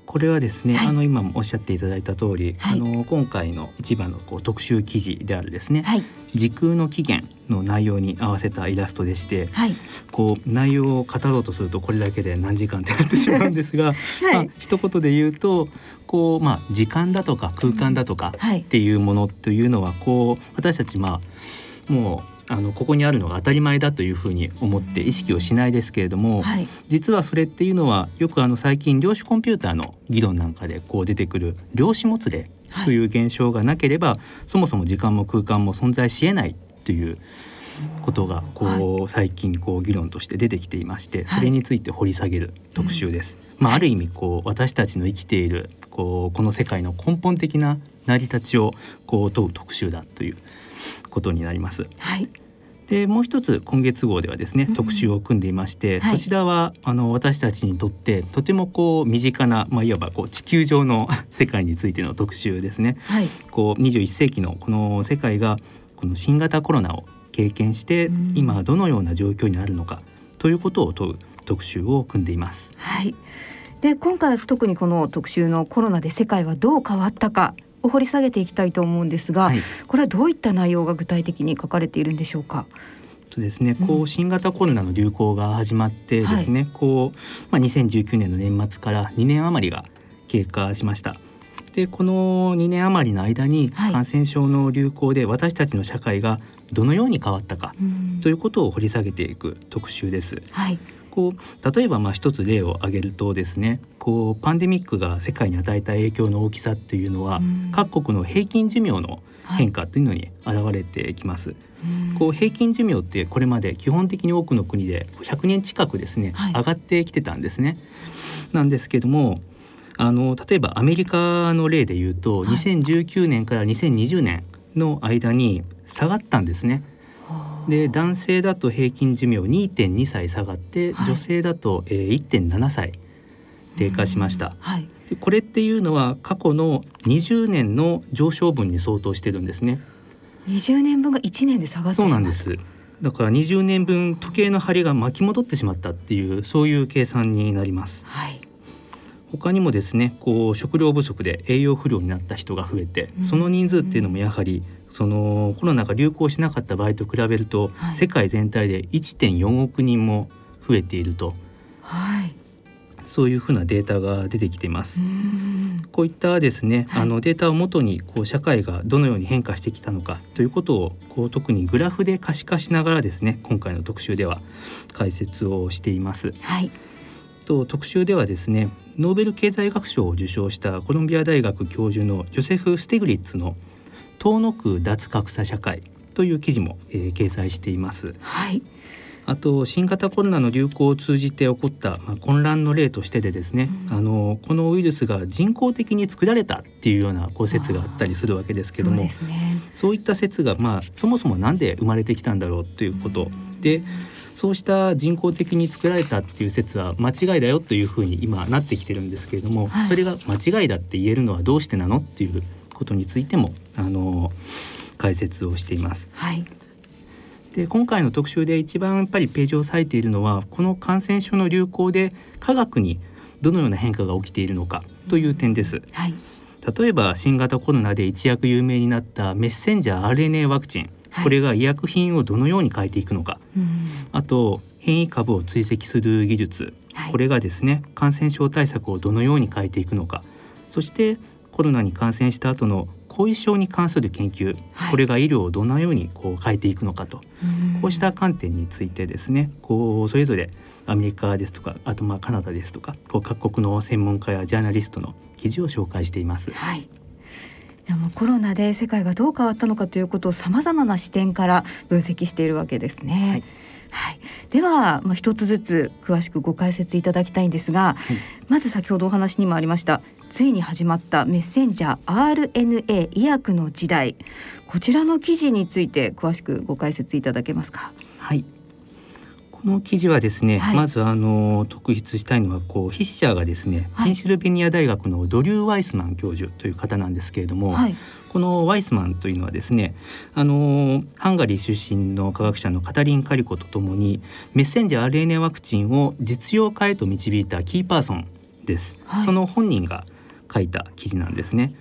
これはですね、はい。あの今もおっしゃっていただいた通り、はい。あの今回の一番のこう特集記事であるですね、はい。時空の起源の内容に合わせたイラストでして、はい。こう内容を語ろうとするとこれだけで何時間ってなってしまうんですが、まあはい。一言で言うとこうまあ時間だとか空間だとかはい。っていうものというのはこう私たちまあもうあのここにあるのが当たり前だというふうに思って意識をしないですけれども、はい。実はそれっていうのはよくあの最近量子コンピューターの議論なんかでこう出てくる量子もつれという現象がなければ、そもそも時間も空間も存在しえないということがこう最近こう議論として出てきていましてはい。それについて掘り下げる特集です。まあ、ある意味こう私たちの生きているこうこの世界の根本的な成り立ちをこう問う特集だということになります。はいでもう一つ今月号ではですね、うん特集を組んでいまして、はいそちらはあの私たちにとってとてもこう身近な、まあ、いわばこう地球上の 世界についての特集ですね。はいこう21世紀のこの世界がこの新型コロナを経験して、うん今どのような状況にあるのかということを問う特集を組んでいます。はい。で今回は特にこの特集のコロナで世界はどう変わったかを掘り下げていきたいと思うんですが、はいこれはどういった内容が具体的に書かれているんでしょうか？とですね、こうんう新型コロナの流行が始まってですね、こうまあ2019年の年末から2年余りが経過しました。でこの2年余りの間にはい感染症の流行で私たちの社会がどのように変わったかうんということを掘り下げていく特集です。はいこう例えばまあ一つ例を挙げるとですねこうパンデミックが世界に与えた影響の大きさっていうのは、うん各国の平均寿命の変化というのに現れてきます。こう平均寿命ってこれまで基本的に多くの国で100年近くですね、はい上がってきてたんですね。なんですけどもあの例えばアメリカの例で言うと、はい2019年から2020年の間に下がったんですね。で男性だと平均寿命2.2歳下がって、はい女性だと、えー、1.7歳低下しました。はいでこれっていうのは過去の20年の上昇分に相当してるんですね。20年分が1年で下がってそうなんです。だから20年分時計の針が巻き戻ってしまったっていうそういう計算になります。はい他にもですね、こう食料不足で栄養不良になった人が増えてうん、その人数っていうのもやはりそのコロナが流行しなかった場合と比べると、はい。世界全体で1.4億人も増えていると。はい。そういうふうなデータが出てきています。う。んこういったですね、はい。あのデータをもとにこう社会がどのように変化してきたのかということをこう特にグラフで可視化しながらですね今回の特集では解説をしています。はい。と特集ではですねノーベル経済学賞を受賞したコロンビア大学教授のジョセフ・ステグリッツの「遠のく脱格差社会」という記事も、えー掲載しています。はい。あと新型コロナの流行を通じて起こった、まあ、混乱の例としてでですね、うん。あのこのウイルスが人工的に作られたっていうようなこう説があったりするわけですけどもそうね。いった説が、まあ、そもそもなんで生まれてきたんだろうということ。でそうした人工的に作られたっていう説は間違いだよというふうに今なってきてるんですけれども、はい。それが間違いだって言えるのはどうしてなのっていうことについてもあの解説をしています。はい。で今回の特集で一番やっぱりページを割いているのはこの感染症の流行で科学にどのような変化が起きているのかという点です。はい。例えば新型コロナで一躍有名になったメッセンジャー RNA ワクチン、はい。これが医薬品をどのように変えていくのか。うん。あと変異株を追跡する技術、はい。これがですね感染症対策をどのように変えていくのか。そしてコロナに感染した後の後遺症に関する研究、はいこれが医療をどのようにこう変えていくのかとうんこうした観点についてですねこうそれぞれアメリカですとかあとまあカナダですとかこう各国の専門家やジャーナリストの記事を紹介しています。はい。でもコロナで世界がどう変わったのかということをさまざまな視点から分析しているわけですね。はい。では、まあ、一つずつ詳しくご解説いただきたいんですが、まず先ほどお話にもありましたついに始まったメッセンジャー RNA 医薬の時代こちらの記事について詳しくご解説いただけますか？はい。この記事はですね、はいまずあの特筆したいのはこう筆者がですね、はいペンシルベニア大学のドリュー・ワイスマン教授という方なんですけれども、はい。このワイスマンというのはですねあのハンガリー出身の科学者のカタリン・カリコとともにメッセンジャー RNA ワクチンを実用化へと導いたキーパーソンです、はい、その本人が書いた記事なんですね。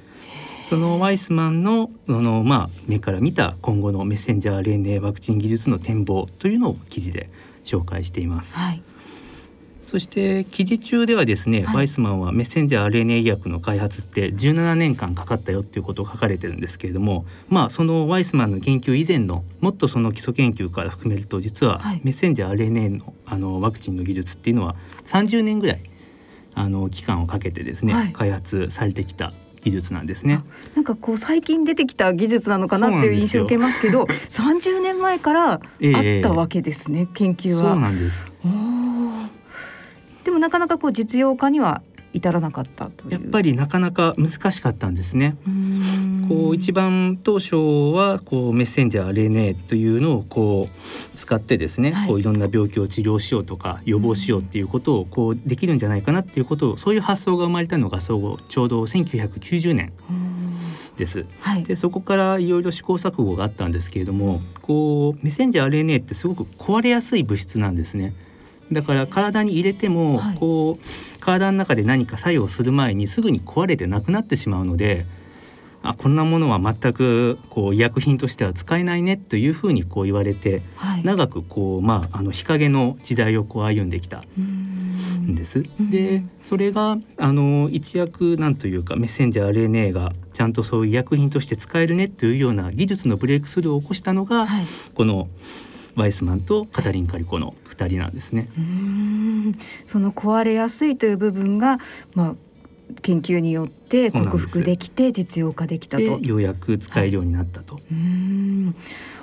そのワイスマンのあの、まあ、目から見た今後のメッセンジャー RNA ワクチン技術の展望というのを記事で紹介しています。はいそして記事中ではですね、はい、ワイスマンはメッセンジャー RNA 医薬の開発って17年間かかったよっていうことを書かれてるんですけれどもまあそのワイスマンの研究以前のもっとその基礎研究から含めると実はメッセンジャー RNA のあのワクチンの技術っていうのは30年ぐらいあの期間をかけてですね、はい、開発されてきた技術なんですね。なんかこう最近出てきた技術なのかなっていう印象を受けますけど、30年前からあったわけですね、えー、研究は。そうなんです。でもなかなかこう実用化には至らなかったやっぱりなかなか難しかったんですね。こう一番当初はこうメッセンジャー RNA というのをこう使ってですね、はい、こういろんな病気を治療しようとか予防しようっていうことをこうできるんじゃないかなっていうことをそういう発想が生まれたのがそうちょうど1990年です。はい、でそこからいろいろ試行錯誤があったんですけれどもこうメッセンジャー RNA ってすごく壊れやすい物質なんですね。だから体に入れてもこう体の中で何か作用する前にすぐに壊れてなくなってしまうのであこんなものは全くこう医薬品としては使えないねというふうにこう言われて、はい、長くこう、まあ、あの日陰の時代をこう歩んできたんです。でそれがあの一躍なんというかメッセンジャー RNA がちゃんとそういう医薬品として使えるねというような技術のブレイクスルーを起こしたのが、はい、このワイスマンとカタリン・カリコの2人なんですね。その壊れやすいという部分が、まあ、研究によって克服できて実用化できたと。ようやく使えるようになったと、はい、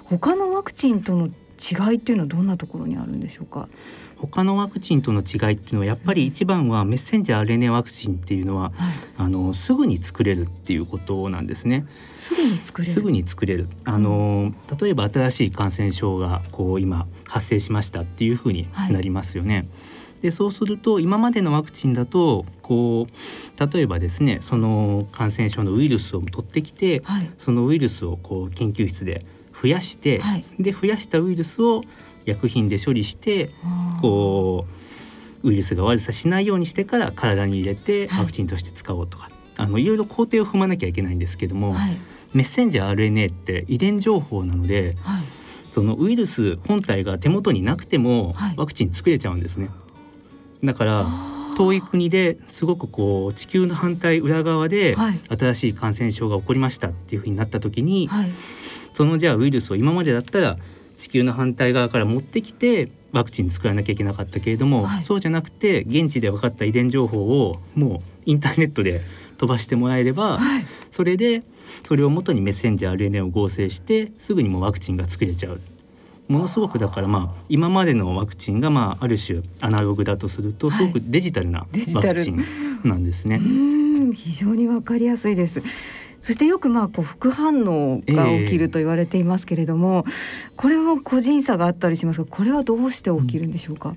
他のワクチンとの違いっていうのはどんなところにあるんでしょうか？他のワクチンとの違いっていうのはやっぱり一番はメッセンジャー RNA ワクチンっていうのは、はい、あのすぐに作れるっていうことなんですね。すぐに作れる。すぐに作れる。あの例えば新しい感染症がこう今発生しましたっていうふうになりますよね。はいでそうすると今までのワクチンだとこう例えばですねその感染症のウイルスを取ってきて、はい、そのウイルスをこう研究室で増やして、はい、で増やしたウイルスを薬品で処理してこうウイルスが悪さしないようにしてから体に入れてワクチンとして使おうとか、はい、あのいろいろ工程を踏まなきゃいけないんですけども、メッセンジャー RNA って遺伝情報なので、そのウイルス本体が手元になくてもワクチン作れちゃうんですね。だから遠い国ですごくこう地球の反対裏側で新しい感染症が起こりましたっていうふうになった時に、はい、そのじゃあウイルスを今までだったら地球の反対側から持ってきてワクチン作らなきゃいけなかったけれども、はい、そうじゃなくて現地で分かった遺伝情報をもうインターネットで飛ばしてもらえれば、はい、それでそれをもとにメッセンジャー RNA を合成してすぐにもワクチンが作れちゃう。ものすごくだからまあ今までのワクチンがまあある種アナログだとするとすごくデジタルなワクチンなんですね。はい、非常にわかりやすいです。そしてよくまあこう副反応が起きると言われていますけれども、えー、これも個人差があったりしますがこれはどうして起きるんでしょうか、うん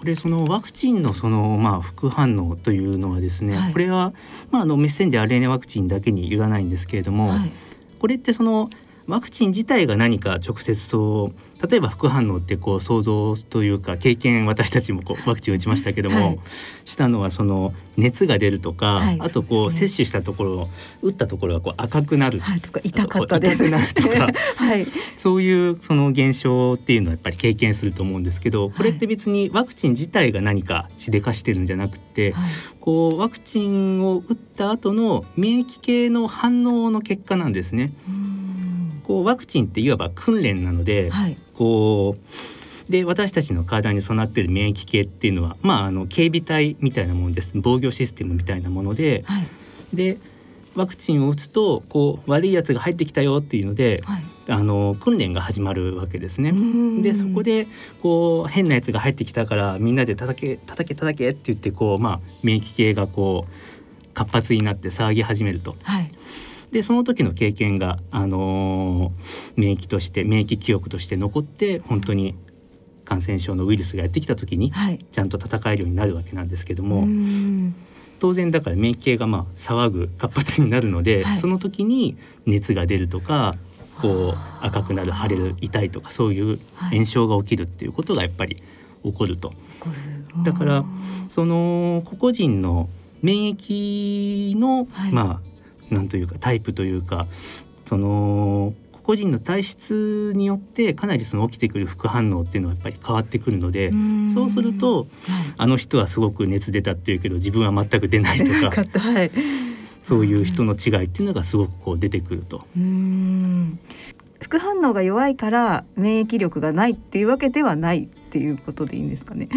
これそのワクチンのそのまあ副反応というのはですね、はい、これはまああのメッセンジャー RNA ワクチンだけによらないんですけれども、はい、これってそのワクチン自体が何か直接そう例えば副反応ってこう想像というか経験私たちもこうワクチン打ちましたけども、はい、したのはその熱が出るとか、はい、あとこう、接種したところ打ったところがこう赤くなる、はい、とか痛かったです。痛くなるとか、はい、そういうその現象っていうのはやっぱり経験すると思うんですけどこれって別にワクチン自体が何かしでかしてるんじゃなくて、こうワクチンを打った後の免疫系の反応の結果なんですね。うんこうワクチンっていわば訓練なので、はい、こうで私たちの体に備わっている免疫系っていうのは、まあ、あの警備隊みたいなものです。防御システムみたいなもので、はい、でワクチンを打つとこう悪いやつが入ってきたよっていうので、はい、あの訓練が始まるわけですね。でそこでこう変なやつが入ってきたからみんなで叩け叩け叩けって言ってこう、まあ、免疫系がこう活発になって騒ぎ始めると。はいでその時の経験が、あのー、免疫として免疫記憶として残って本当に感染症のウイルスがやってきた時に、ちゃんと戦えるようになるわけなんですけども。当然だから免疫系がまあ騒ぐ活発になるので、はい。その時に熱が出るとかこう赤くなる腫れる痛いとかそういうはい。炎症が起きるっていうことがやっぱり起こると。だからその個々人の免疫の、はい。まあなんというかタイプというかその個々人の体質によってかなりその起きてくる副反応っていうのはやっぱり変わってくるので、んそうするとはいあの人はすごく熱出たっていうけど自分は全く出ないとなか はいそういう人の違いっていうのがすごくこう出てくると。副反応が弱いから免疫力がないっていうわけではないっていうことでいいんですかね。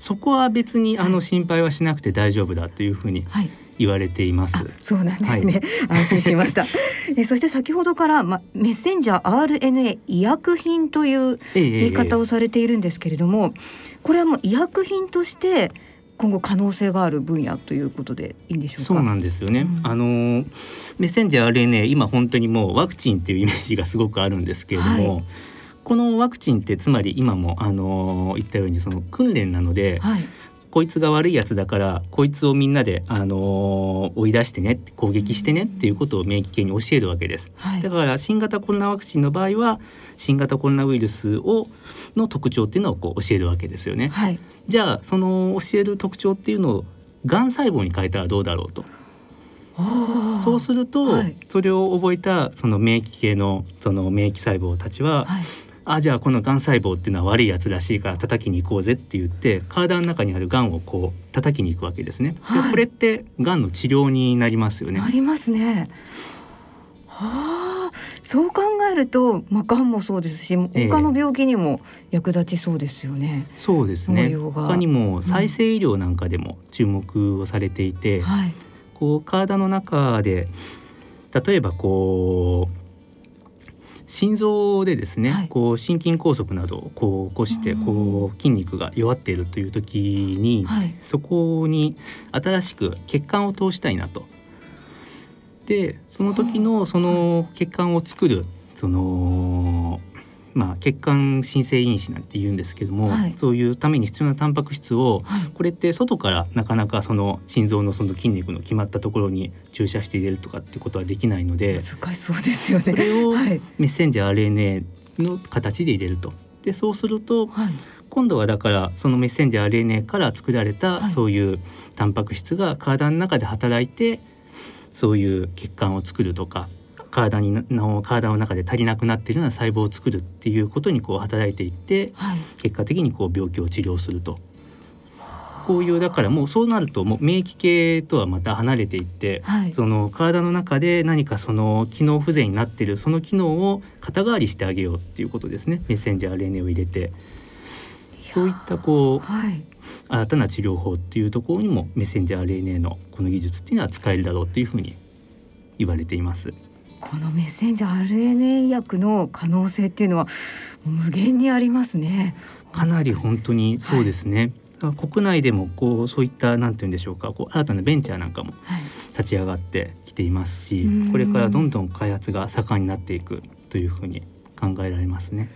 そこは別にあはいの心配はしなくて大丈夫だというふうにはい。言われています。あ、そうなんですね。安心しました。え、そして先ほどからまメッセンジャー RNA 医薬品という言い方をされているんですけれども、これはもう医薬品として今後可能性がある分野ということでいいんでしょうか？そうなんですよね。うんあのーメッセンジャー RNA 今本当にもうワクチンっていうイメージがすごくあるんですけれども、はこのワクチンってつまり今もあのー言ったようにその訓練なので、はい。こいつが悪いやつだからこいつをみんなであのー追い出してね攻撃してねっていうことを免疫系に教えるわけです。はい。だから新型コロナワクチンの場合は新型コロナウイルスをの特徴っていうのをこう教えるわけですよね。はい。じゃあその教える特徴っていうのをがん細胞に変えたらどうだろうと。そうすると、はいそれを覚えたその免疫系のその免疫細胞たちは、はい。あじゃあこのがん細胞っていうのは悪いやつらしいから叩きに行こうぜって言って体の中にあるがんをこう叩きに行くわけですね。はいでこれってがんの治療になりますよねな。りますね。はあ、そう考えると、まあ、がんもそうですし、ええ他の病気にも役立ちそうですよね。そうですね。他にも再生医療なんかでも注目をされていて、はい。こう体の中で例えばこう心臓でですね、はいこう心筋梗塞などをこう起こしてうんこう筋肉が弱っているという時に、はい。そこに新しく血管を通したいなと。でその時のその血管を作るそのまあ血管新生因子なんて言うんですけども、はいそういうために必要なタンパク質をはい。これって外からなかなかその心臓のその筋肉の決まったところに注射して入れるとかってことはできないので難しそうですよね。それをはい。メッセンジャー RNA の形で入れると。でそうするとはい。今度はだからそのメッセンジャー RNA から作られはいたそういうタンパク質が体の中で働いてそういう血管を作るとか体にの体の中で足りなくなっているような細胞を作るっていうことにこう働いていってはい。結果的にこう病気を治療すると。こういうだからもうそうなるともう免疫系とはまた離れていって、はい。その体の中で何かその機能不全になっているその機能を肩代わりしてあげようっていうことですねメッセンジャー RNA を入れてそういったこうはい。新たな治療法っていうところにもメッセンジャー RNA のこの技術っていうのは使えるだろうというふうに言われています。このメッセンジャー RNA 薬の可能性っていうのは無限にありますね。かなり本当にそうですね、国内でもこうそういったなんて言うんでしょうかこう新たなベンチャーなんかもはい。立ち上がってきていますしうんこれからどんどん開発が盛んになっていくというふうに考えられますね。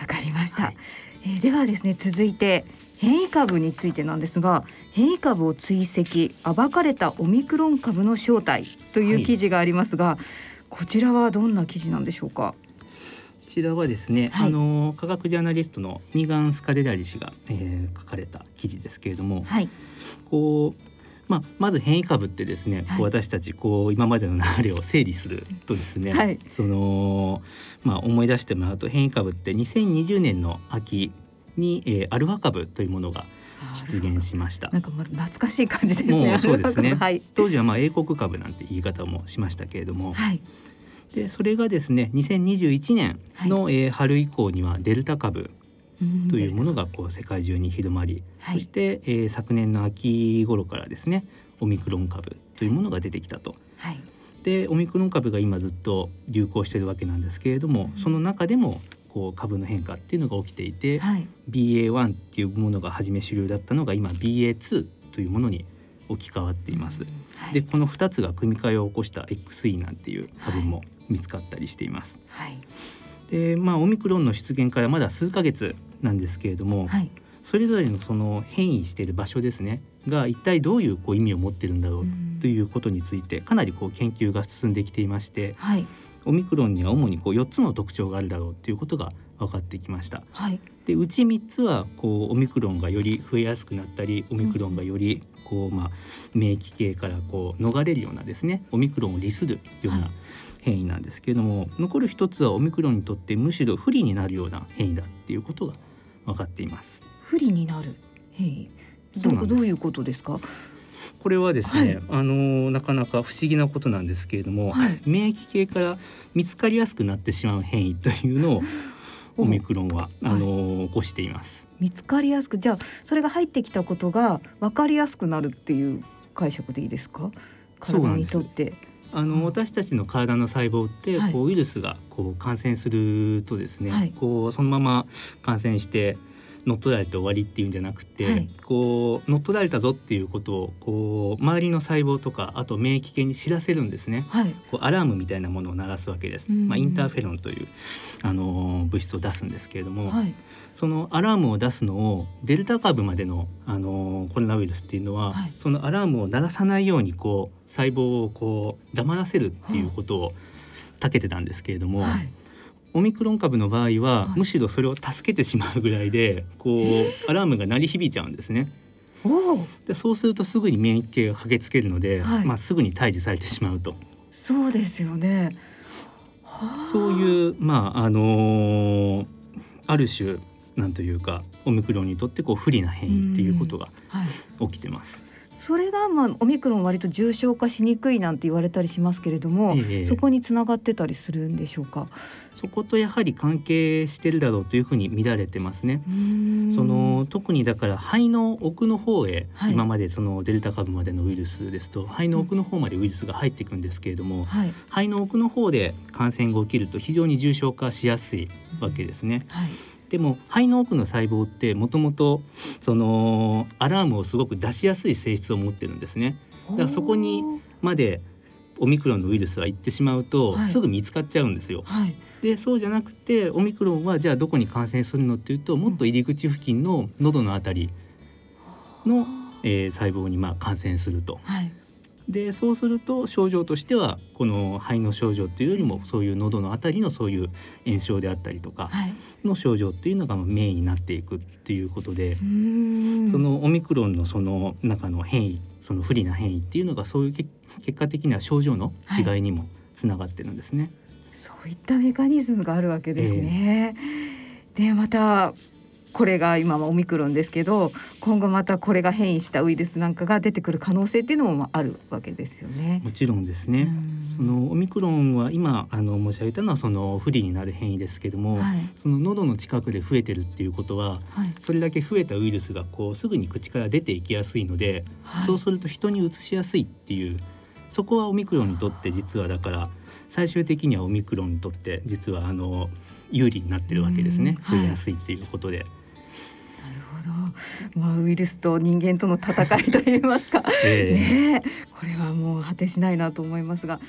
わかりました。はいえーではですね続いて変異株についてなんですが変異株を追跡暴かれたオミクロン株の正体という記事がありますが、こちらはどんな記事なんでしょうか？こちらはですね、はいあの科学ジャーナリストのミーガン・スカデラリ氏が、えー書かれた記事ですけれども、はい。こうまあ、まず変異株ってですね、はい私たちこう今までの流れを整理するとですね、はいそのまあ、思い出してもらうと変異株って2020年の秋に、えーアルファ株というものが出現しましたな。んかま懐かしい感じですね。もうそうですねはい。当時はまあ英国株なんて言い方もしましたけれども、はい。でそれがですね2021年の、えー春以降にはデルタ株というものがこう世界中に広まり、はいそして、えー昨年の秋頃からですねオミクロン株というものが出てきたと。はい。でオミクロン株が今ずっと流行しているわけなんですけれども、その中でもこう株の変化っていうのが起きていて、はい。BA.1 っていうものが初め主流だったのが今 BA.2 というものに置き換わっています。はい。でこの2つが組み換えを起こした XE なんていう株も見つかったりしています。はい。でまあオミクロンの出現からまだ数ヶ月なんですけれども、はい。それぞれのその変異している場所ですねが一体どういうこう意味を持ってるんだろううんということについてかなりこう研究が進んできていましてはいオミクロンには主にこう4つの特徴があるだろうということが分かってきました。はい。でうち3つはこうオミクロンがより増えやすくなったりオミクロンがよりこう、まあ、免疫系からこう逃れるようなですねオミクロンを利するようはい。な変異なんですけれども、残る一つはオミクロンにとってむしろ不利になるような変異だっていうことが分かっています。不利になる変異。どういうことですか？これはですね、はい。あのなかなか不思議なことなんですけれども、はい。免疫系から見つかりやすくなってしまう変異というのを オミクロンはあの起こしています。見つかりやすくじゃあそれが入ってきたことが分かりやすくなるっていう解釈でいいですか？体にとって。あの、うん。私たちの体の細胞って、はい。こうウイルスがこう感染するとですね、はい。こうそのまま感染して乗っ取られて終わりっていうんじゃなくて、はい。こう乗っ取られたぞっていうことをこう周りの細胞とかあと免疫系に知らせるんですね。はい。こうアラームみたいなものを鳴らすわけです。うんまあ、インターフェロンというあの物質を出すんですけれども、はい。そのアラームを出すのをデルタ株までのあのコロナウイルスっていうのは、はい。そのアラームを鳴らさないようにこう細胞をこう黙らせるっていうことを長けてたんですけれども、はいオミクロン株の場合は、はい。むしろそれを助けてしまうぐらいでこう アラームが鳴り響いちゃうんですね。でそうするとすぐに免疫系が駆けつけるので、はい。まあ、すぐに退治されてしまうと。そうですよね。はあ。そういうまああのーある種なんというかオミクロンにとってこう不利な変異っていうことがはい。起きてます。それがまあオミクロン割と重症化しにくいなんて言われたりしますけれども、ええ。そこにつながってたりするんでしょうか？そことやはり関係してるだろうというふうに見られてますね。その特にだから肺の奥の方へ、はい。今までそのデルタ株までのウイルスですと肺の奥の方までウイルスが入っていくんですけれども、はい。肺の奥の方で感染が起きると非常に重症化しやすいわけですね。はいでも肺の奥の細胞ってもともとそのアラームをすごく出しやすい性質を持ってるんですね。だからそこにまでオミクロンのウイルスは行ってしまうと、はいすぐ見つかっちゃうんですよ。はいでそうじゃなくてオミクロンはじゃあどこに感染するのっていうともっと入り口付近の喉のあたりの、えー細胞にまあ感染すると。はいでそうすると症状としてはこの肺の症状っていうよりもそういう喉のあたりのそういう炎症であったりとかはい。の症状っていうのがまあメインになっていくっていうことで、うーんそのオミクロンのその中の変異その不利な変異っていうのがそういうけ結果的には症状の違いにもつながってるんですね。そういったメカニズムがあるわけですね。でまたこれが今はオミクロンですけど今後またこれが変異したウイルスなんかが出てくる可能性っていうのもあるわけですよね。もちろんですね。そのオミクロンは今あの申し上げたのはその不利になる変異ですけども、はい。その喉の近くで増えてるっていうことははい。それだけ増えたウイルスがこうすぐに口から出ていきやすいので、はい。そうすると人に移しやすいっていうそこはオミクロンにとって実はだから最終的にはオミクロンにとって実はあの有利になってるわけですね。増えやすいっていうことで。まあウイルスと人間との戦いといいますか。ええねえこれはもう果てしないなと思いますが。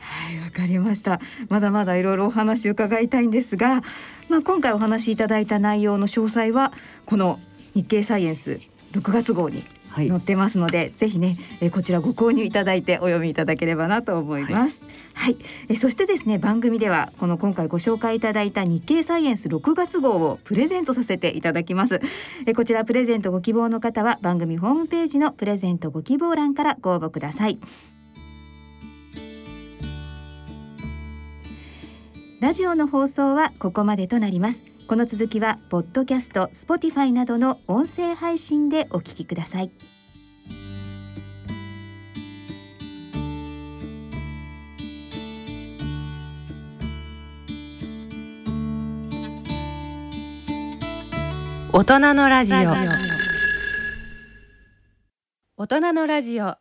はい、わかりました。まだまだいろいろお話伺いたいんですが、まあ今回お話しいただいた内容の詳細はこの日経サイエンス6月号にはい載ってますので、ぜひね、えーこちらご購入いただいてお読みいただければなと思います。はい、えーそしてですね番組ではこの今回ご紹介いただいた日経サイエンス6月号をプレゼントさせていただきます。えーこちらプレゼントご希望の方は番組ホームページのプレゼントご希望欄からご応募ください。ラジオの放送はここまでとなります。この続きはポッドキャスト、スポティファイなどの音声配信でお聞きください。大人のラジオ大人のラジオは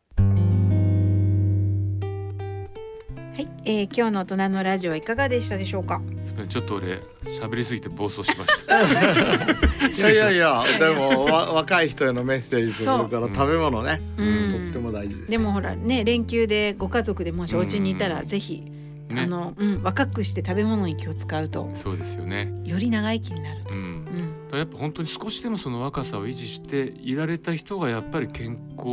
い、えー、今日の大人のラジオはいかがでしたでしょうか？ちょっと俺喋りすぎて暴走しました。いやいやいやでもわ若い人へのメッセージそれから食べ物ね、うん。とっても大事ですでもほらね連休でご家族でもしお家にいたらうん。ぜひ、ね。あのうん若くして食べ物に気を使うとそうですよね。より長生きになると。うん。やっぱ本当に少しでもその若さを維持していられた人がやっぱり健康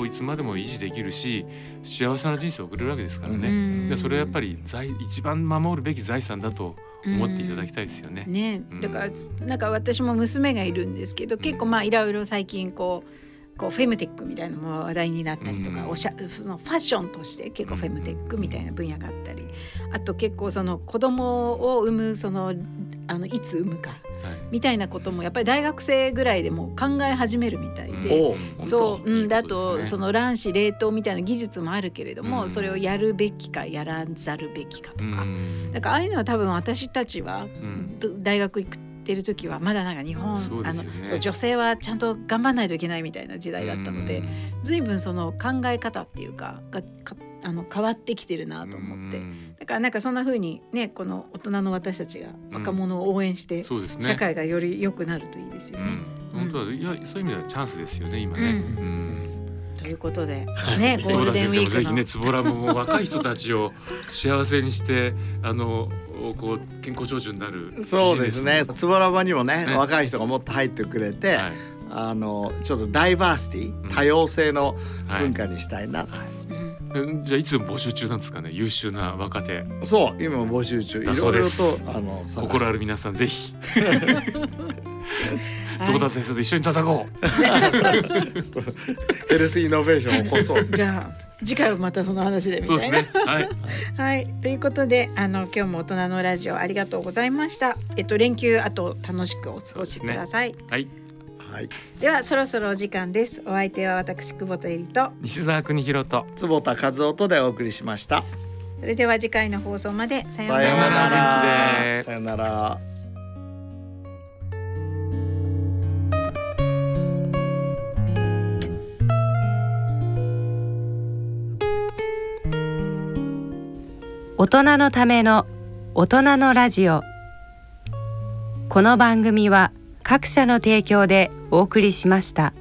をいつまでも維持できるし幸せな人生を送れるわけですからね、うん。でそれはやっぱり財一番守るべき財産だと思っていただきたいですよね。ね。うん。だからなんか私も娘がいるんですけど結構まあいろいろ最近こうこうフェムテックみたいなのも話題になったりとか、うん。おしゃそのファッションとして結構フェムテックみたいな分野があったりあと結構その子供を産むそのあのいつ産むかはい。みたいなこともやっぱり大学生ぐらいでもう考え始めるみたいで。おう本当そう、うん、いいだことね。その卵子冷凍みたいな技術もあるけれども、うん。それをやるべきかやらざるべきかとうか、ん。なんかああいうのは多分私たちは、大学行ってる時はまだなんか日本、ね。のそう女性はちゃんと頑張らないといけないみたいな時代だったので、随分その考え方っていうかがかあの変わってきてるなと思って、うん。だからなんかそんな風にねこの大人の私たちが若者を応援して、そうですね。社会がより良くなるといいですよね。うん、本当はいやそういう意味ではチャンスですよね今ね。うん。うん。ということでねゴールデンウィークのぜひねつぼらも若い人たちを幸せにしてあのこう健康長寿になる。そうですね。つぼらばにもねね。若い人がもっと入ってくれて、はい。あのちょっとダイバーシティ多様性のはい。文化にしたいな、うんえじゃあいつ募集中なんですかね？優秀な若手。そう今募集中。いだそろいろうです。とあの心ある皆さんぜひ。は い坪田先生と一緒に戦おう。ヘルスイノベーションを起こそう。じゃあ次回はまたその話でみたいな。ね。はい。はい、ということで、あの今日も大人のラジオありがとうございました。えっと連休あと楽しくお過ごしください。はいはい。ではそろそろお時間です。お相手は私久保田恵里と、西澤邦弘と。坪田和夫とでお送りしました。それでは次回の放送まで。さようなら。さようなら。大人のための大人のラジオ。この番組は各社の提供でお送りしました。